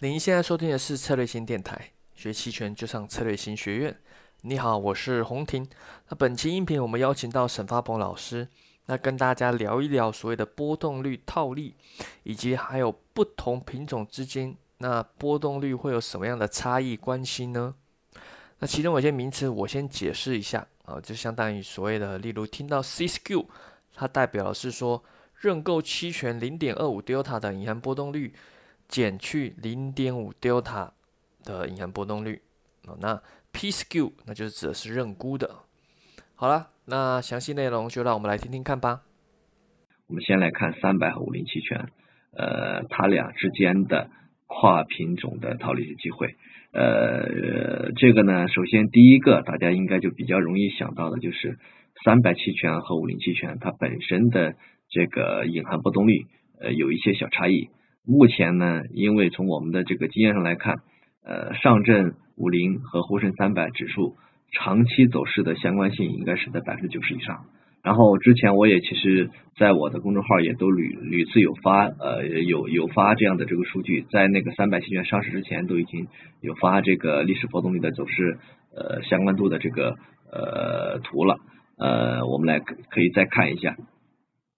您现在收听的是策略型电台，学期权就上策略型学院。你好，我是洪婷。那本期音频我们邀请到沈发鹏老师，那跟大家聊一聊所谓的波动率套利，以及还有不同品种之间那波动率会有什么样的差异关系呢？那其中有些名词我先解释一下啊，就相当于所谓的，例如听到 CSQ，它代表的是说认购期权零点二五 delta 的隐含波动率。减去零点五 delta 的隐含波动率，那 P skew 那就是指的是认沽的。好了，那详细内容就让我们来听听看吧。我们先来看三百和五零期权，呃，它俩之间的跨品种的套利的机会。呃，这个呢，首先第一个大家应该就比较容易想到的就是三百期权和五零期权它本身的这个隐含波动率呃有一些小差异。目前呢，因为从我们的这个经验上来看，呃，上证五零和沪深三百指数长期走势的相关性应该是在百分之九十以上。然后之前我也其实在我的公众号也都屡屡次有发，呃，有有发这样的这个数据，在那个三百期权上市之前都已经有发这个历史波动率的走势呃相关度的这个呃图了。呃，我们来可以再看一下，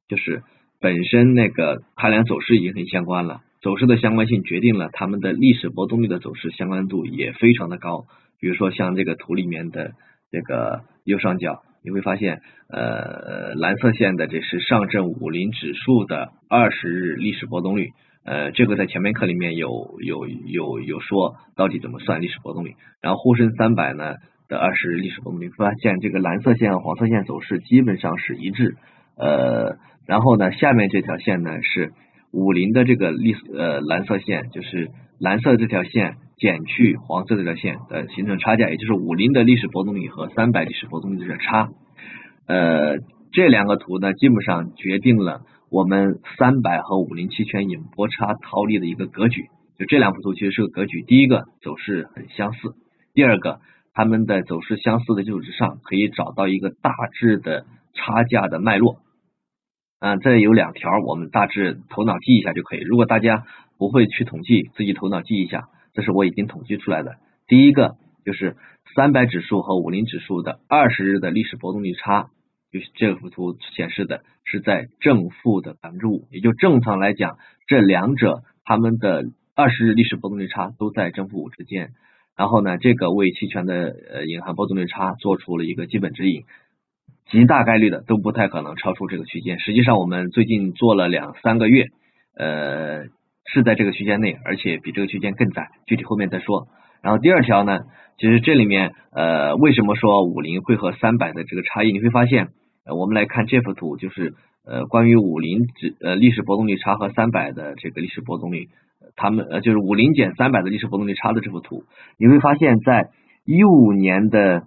就是。本身那个它俩走势已经很相关了，走势的相关性决定了它们的历史波动率的走势相关度也非常的高。比如说像这个图里面的这个右上角，你会发现呃蓝色线的这是上证五零指数的二十日历史波动率，呃这个在前面课里面有有有有说到底怎么算历史波动率。然后沪深三百呢的二十日历史波动率，发现这个蓝色线和黄色线走势基本上是一致，呃。然后呢，下面这条线呢是五零的这个绿呃蓝色线，就是蓝色这条线减去黄色这条线呃形成差价，也就是五零的历史波动率和三百历史波动率的差。呃，这两个图呢，基本上决定了我们三百和五零期权引波差套利的一个格局。就这两幅图其实是个格局，第一个走势很相似，第二个它们的走势相似的基础之上，可以找到一个大致的差价的脉络。嗯，这有两条，我们大致头脑记一下就可以。如果大家不会去统计，自己头脑记一下，这是我已经统计出来的。第一个就是三百指数和五零指数的二十日的历史波动率差，就是这幅图显示的是在正负的百分之五，也就正常来讲，这两者它们的二十日历史波动率差都在正负五之间。然后呢，这个为期权的呃隐含波动率差做出了一个基本指引。极大概率的都不太可能超出这个区间。实际上，我们最近做了两三个月，呃，是在这个区间内，而且比这个区间更窄。具体后面再说。然后第二条呢，其实这里面呃，为什么说五零会和三百的这个差异？你会发现，呃，我们来看这幅图，就是呃，关于五零指呃历史波动率差和三百的这个历史波动率，他们呃就是五零减三百的历史波动率差的这幅图，你会发现在一五年的。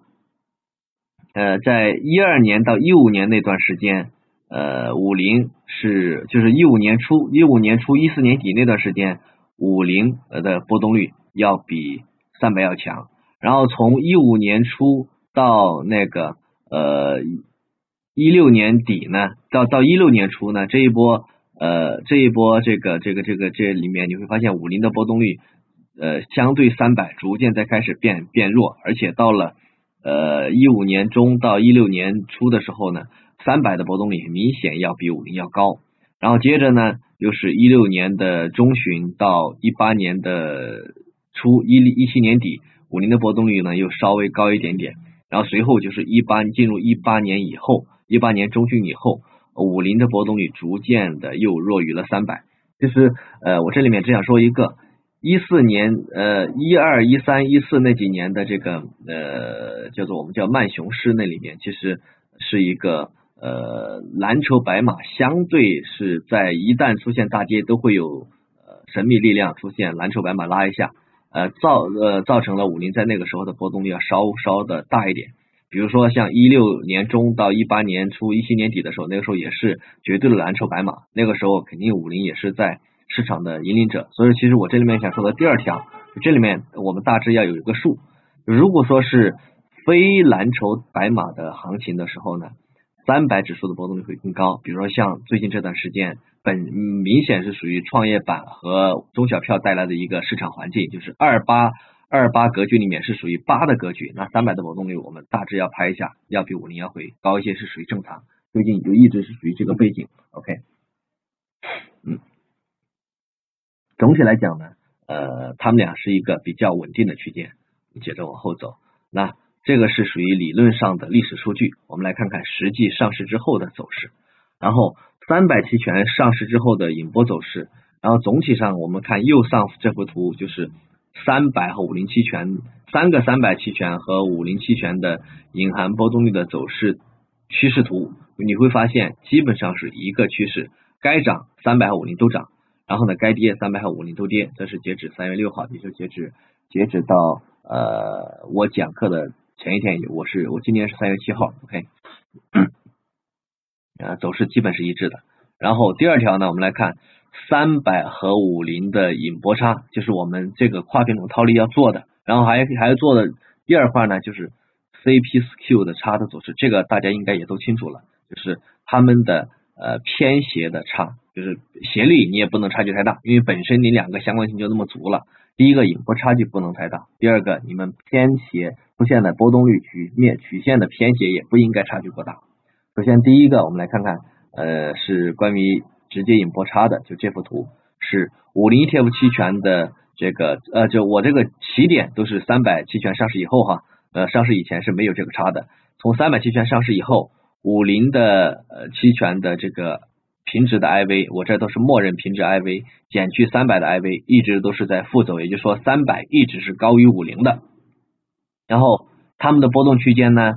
呃，在一二年到一五年那段时间，呃，五零是就是一五年初，一五年初一四年底那段时间，五零的波动率要比三百要强。然后从一五年初到那个呃一六年底呢，到到一六年初呢，这一波呃这一波这个这个这个这里面你会发现五零的波动率呃相对三百逐渐在开始变变弱，而且到了。呃，一五年中到一六年初的时候呢，三百的波动率明显要比五零要高，然后接着呢，又是一六年的中旬到一八年的初，一一七年底，五零的波动率呢又稍微高一点点，然后随后就是一八进入一八年以后，一八年中旬以后，五零的波动率逐渐的又弱于了三百，就是呃，我这里面只想说一个。一四年，呃，一二一三一四那几年的这个，呃，叫做我们叫慢熊市那里面，其实是一个呃蓝筹白马，相对是在一旦出现大跌，都会有呃神秘力量出现，蓝筹白马拉一下，呃造呃造成了五零在那个时候的波动率要稍稍的大一点。比如说像一六年中到一八年初、一七年底的时候，那个时候也是绝对的蓝筹白马，那个时候肯定五零也是在。市场的引领者，所以其实我这里面想说的第二条，这里面我们大致要有一个数。如果说是非蓝筹白马的行情的时候呢，三百指数的波动率会更高。比如说像最近这段时间，本明显是属于创业板和中小票带来的一个市场环境，就是二八二八格局里面是属于八的格局，那三百的波动率我们大致要拍一下，要比五零幺会高一些，是属于正常。最近就一直是属于这个背景，OK，嗯，总体来讲呢，呃，他们俩是一个比较稳定的区间，接着往后走，那这个是属于理论上的历史数据，我们来看看实际上市之后的走势，然后三百期权上市之后的引波走势，然后总体上我们看右上这幅图就是三百和五零期权三个三百期权和五零期权的隐含波动率的走势趋势图。你会发现基本上是一个趋势，该涨三百和五零都涨，然后呢该跌三百和五零都跌，这是截止三月六号，也就截止截止到呃我讲课的前一天，我是我今年是三月七号，OK，啊走势基本是一致的。然后第二条呢，我们来看三百和五零的引波差，就是我们这个跨品种套利要做的，然后还还要做的第二块呢，就是 C P S Q 的差的走势，这个大家应该也都清楚了。就是他们的呃偏斜的差，就是斜率你也不能差距太大，因为本身你两个相关性就那么足了。第一个引波差距不能太大，第二个你们偏斜出现的波动率曲面曲线的偏斜也不应该差距过大。首先第一个我们来看看呃是关于直接引波差的，就这幅图是五零 ETF 期权的这个呃就我这个起点都是三百期权上市以后哈，呃上市以前是没有这个差的，从三百期权上市以后。五零的呃期权的这个平值的 IV，我这都是默认平值 IV 减去三百的 IV，一直都是在负走，也就是说三百一直是高于五零的。然后它们的波动区间呢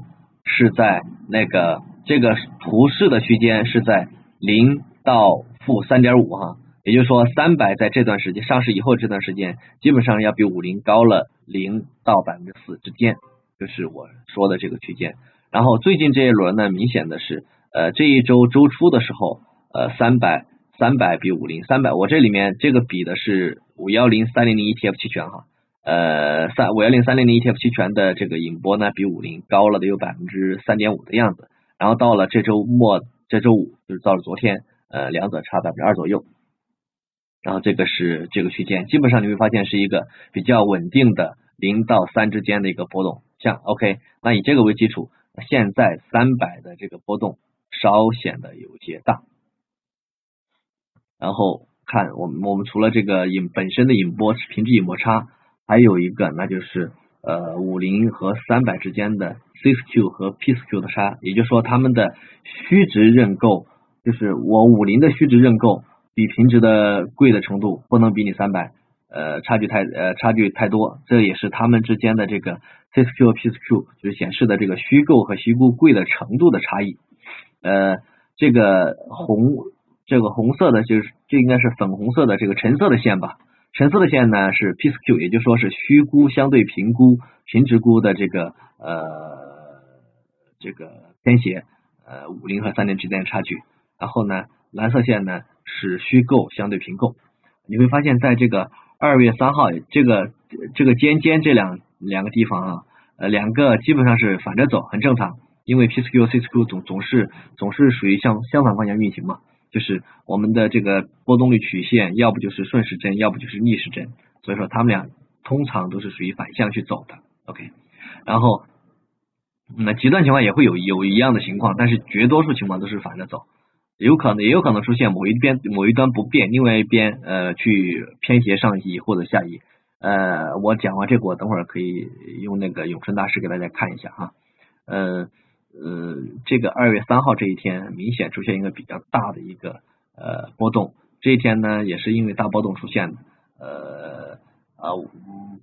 是在那个这个图示的区间是在零到负三点五哈，也就是说三百在这段时间上市以后这段时间基本上要比五零高了零到百分之四之间，就是我说的这个区间。然后最近这一轮呢，明显的是，呃，这一周周初的时候，呃，三百三百比五零三百，我这里面这个比的是五幺零三零零 ETF 期权哈，呃，三五幺零三零零 ETF 期权的这个引波呢，比五零高了得有百分之三点五的样子。然后到了这周末，这周五就是到了昨天，呃，两者差百分之二左右。然后这个是这个区间，基本上你会发现是一个比较稳定的零到三之间的一个波动。像 OK，那以这个为基础。现在三百的这个波动稍显得有些大，然后看我们我们除了这个引本身的引波平值引波差，还有一个那就是呃五零和三百之间的 C 四 Q 和 P 四 Q 的差，也就是说它们的虚值认购，就是我五零的虚值认购比平值的贵的程度不能比你三百。呃，差距太呃差距太多，这也是他们之间的这个 C S Q P S Q 就是显示的这个虚构和虚构贵的程度的差异。呃，这个红这个红色的就是这应该是粉红色的这个橙色的线吧？橙色的线呢是 P S Q，也就说是虚估相对评估平值估的这个呃这个偏斜呃五零和三零之间的差距。然后呢，蓝色线呢是虚构相对平构。你会发现在这个。二月三号，这个这个尖尖这两两个地方啊，呃，两个基本上是反着走，很正常，因为 P S Q C S Q 总总是总是属于向相反方向运行嘛，就是我们的这个波动率曲线，要不就是顺时针，要不就是逆时针，所以说它们俩通常都是属于反向去走的，OK，然后那极端情况也会有有一样的情况，但是绝多数情况都是反着走。有可能也有可能出现某一边某一端不变，另外一边呃去偏斜上移或者下移。呃，我讲完这个，我等会儿可以用那个永春大师给大家看一下哈。呃呃，这个二月三号这一天明显出现一个比较大的一个呃波动，这一天呢也是因为大波动出现的。呃啊，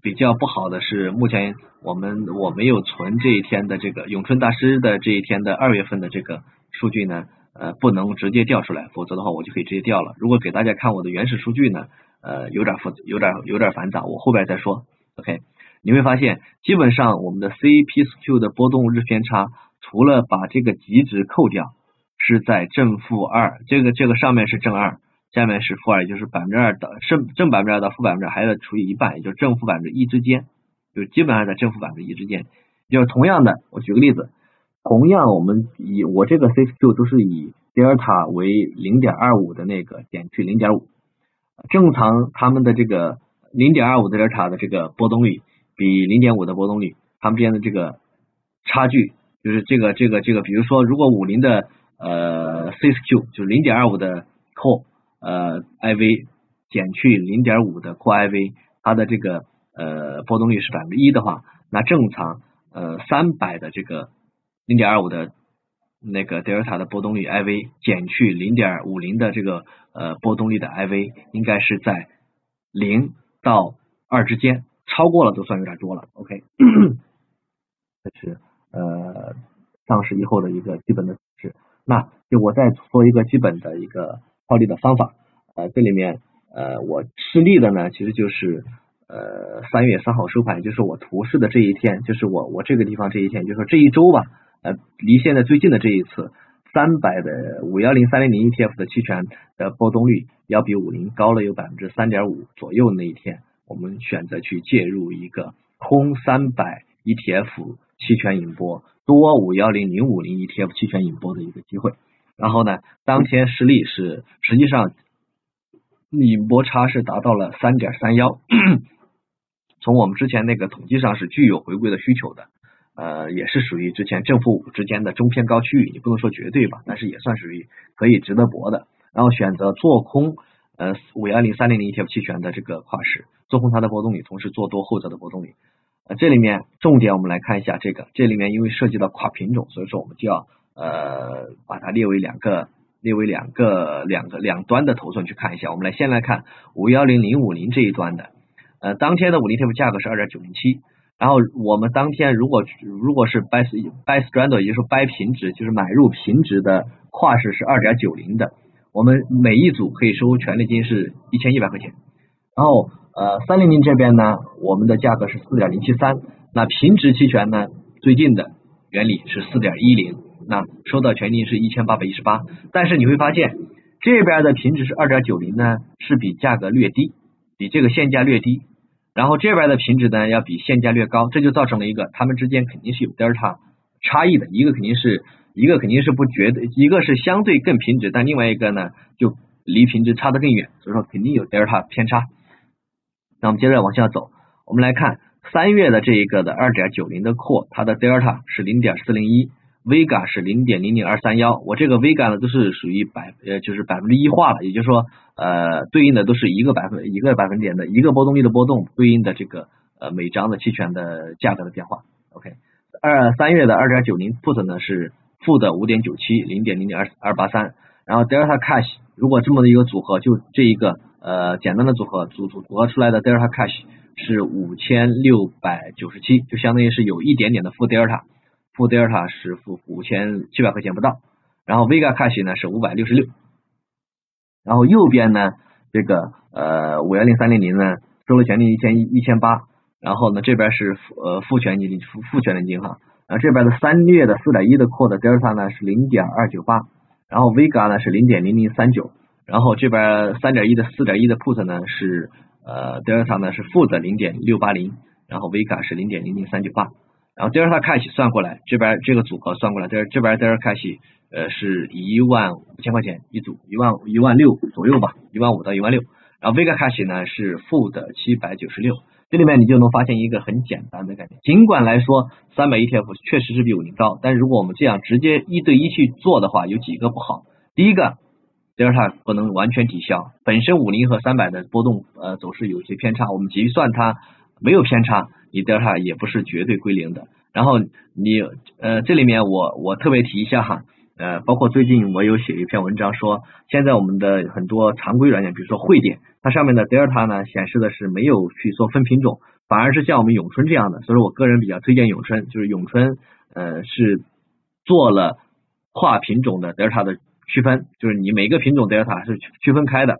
比较不好的是目前我们我没有存这一天的这个永春大师的这一天的二月份的这个数据呢。呃，不能直接调出来，否则的话我就可以直接调了。如果给大家看我的原始数据呢，呃，有点复，有点有点繁杂，我后边再说。OK，你会发现，基本上我们的 CPSQ 的波动日偏差，除了把这个极值扣掉，是在正负二，这个这个上面是正二，下面是负二，也就是百分之二的正正百分之二到负百分之二还要除以一半，也就是正负百分之一之间，就基本上在正负百分之一之间。就是同样的，我举个例子。同样我们以我这个 CQ 都是以德尔塔为零点二五的那个减去零点五，正常他们的这个零点二五德尔塔的这个波动率比零点五的波动率，它们之间的这个差距就是这个这个这个，比如说如果五零的呃 CQ 就是零点二五的 core 呃 IV 减去零点五的 core IV，它的这个呃波动率是百分之一的话，那正常呃三百的这个零点二五的。那个德尔塔的波动率 IV 减去零点五零的这个呃波动率的 IV 应该是在零到二之间，超过了都算有点多了。OK，这是呃上市以后的一个基本的指。那就我再说一个基本的一个套利的方法。呃，这里面呃我示例的呢，其实就是呃三月三号收盘，就是我图示的这一天，就是我我这个地方这一天，就是说这一周吧。呃，离现在最近的这一次，三百的五幺零三零零 ETF 的期权的波动率要比五零高了有百分之三点五左右。那一天，我们选择去介入一个空三百 ETF 期权引波，多五幺零零五零 ETF 期权引波的一个机会。然后呢，当天实力是实际上引波差是达到了三点三幺，从我们之前那个统计上是具有回归的需求的。呃，也是属于之前正负五之间的中偏高区域，你不能说绝对吧，但是也算属于可以值得博的。然后选择做空呃五幺零三零零 ETF 期权的这个跨市，做空它的波动率，同时做多后者的波动率。呃，这里面重点我们来看一下这个，这里面因为涉及到跨品种，所以说我们就要呃把它列为两个列为两个两个两端的头寸去看一下。我们来先来看五幺零零五零这一端的，呃，当天的五零 ETF 价格是二点九零七。然后我们当天如果如果是 buy buy straddle，也就是说 buy 平值，就是买入平值的跨市是二点九零的，我们每一组可以收权利金是一千一百块钱。然后呃三零零这边呢，我们的价格是四点零七三，那平值期权呢最近的原理是四点一零，那收到权利金是一千八百一十八。但是你会发现这边的平值是二点九零呢，是比价格略低，比这个现价略低。然后这边的品质呢要比现价略高，这就造成了一个它们之间肯定是有德尔塔差异的，一个肯定是一个肯定是不绝对，一个是相对更平值，但另外一个呢就离平值差得更远，所以说肯定有德尔塔偏差。那我们接着往下走，我们来看三月的这一个的二点九零的扩，它的德尔塔是零点四零一。Vega 是零点零零二三幺，我这个 Vega 呢都是属于百呃就是百分之一化了，也就是说呃对应的都是一个百分一个百分点的一个波动率的波动对应的这个呃每张的期权的价格的变化。OK，二三月的二点九零 Put 呢是负的五点九七零点零零二二八三，然后 Delta Cash 如果这么的一个组合，就这一个呃简单的组合组组组合出来的 Delta Cash 是五千六百九十七，就相当于是有一点点的负 Delta。负德尔塔是负五千七百块钱不到，然后 Vega Cash 呢是五百六十六，然后右边呢这个呃五幺零三零零呢收了权利一千一千八，然后呢这边是呃负权利负负权利金哈，然后这边的三月的四点一的 Call 的德尔塔呢是零点二九八，然后 Vega 呢是零点零零三九，然后这边三点一的四点一的 Put 呢是呃德尔塔呢是负的零点六八零，然后 Vega 是零点零零三九八。然后 Delta Cash 算过来，这边这个组合算过来，这这边 Delta Cash 呃是一万五千块钱一组，一万一万六左右吧，一万五到一万六。然后 Vega Cash 呢是负的七百九十六，这里面你就能发现一个很简单的概念。尽管来说三百 ETF 确实是比五零高，但如果我们这样直接一对一去做的话，有几个不好。第一个，Delta 不能完全抵消，本身五零和三百的波动呃走势有些偏差，我们计算它没有偏差。你德尔塔也不是绝对归零的，然后你呃这里面我我特别提一下哈，呃包括最近我有写一篇文章说，现在我们的很多常规软件，比如说汇点，它上面的德尔塔呢显示的是没有去做分品种，反而是像我们永春这样的，所以说我个人比较推荐永春，就是永春呃是做了跨品种的德尔塔的区分，就是你每个品种德尔塔是区分开的，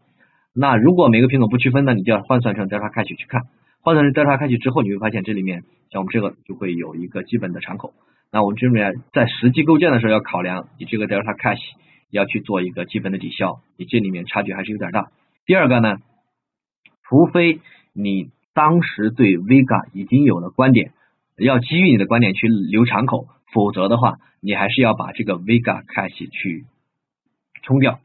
那如果每个品种不区分呢，你就要换算成德尔塔开始去看。换算成德尔塔开启之后，你会发现这里面像我们这个就会有一个基本的敞口。那我们这里面在实际构建的时候要考量，你这个德尔塔开启要去做一个基本的抵消，你这里面差距还是有点大。第二个呢，除非你当时对 Vega 已经有了观点，要基于你的观点去留敞口，否则的话，你还是要把这个 Vega Cash 去冲掉。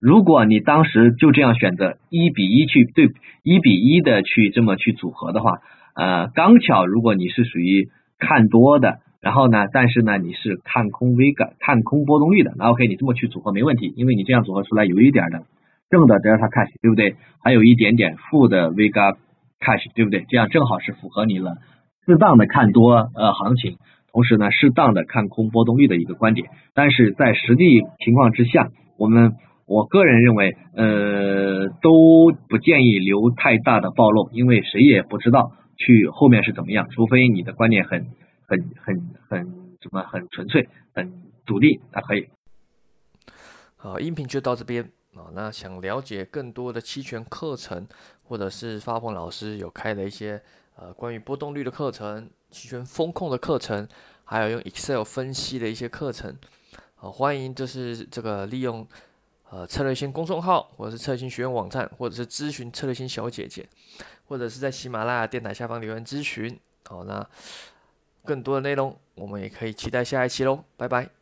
如果你当时就这样选择一比一去对一比一的去这么去组合的话，呃，刚巧如果你是属于看多的，然后呢，但是呢你是看空 Vega 看空波动率的，那 OK 你这么去组合没问题，因为你这样组合出来有一点的正的 Delta Cash 对不对？还有一点点负的 Vega Cash 对不对？这样正好是符合你了，适当的看多呃行情，同时呢适当的看空波动率的一个观点，但是在实际情况之下，我们。我个人认为，呃，都不建议留太大的暴露，因为谁也不知道去后面是怎么样，除非你的观点很、很、很、很什么很纯粹、很笃定，那可以。好，音频就到这边啊。那想了解更多的期权课程，或者是发鹏老师有开的一些呃关于波动率的课程、期权风控的课程，还有用 Excel 分析的一些课程，啊，欢迎就是这个利用。呃，策略星公众号，或者是策略星学院网站，或者是咨询策略星小姐姐，或者是在喜马拉雅电台下方留言咨询。好，那更多的内容，我们也可以期待下一期喽，拜拜。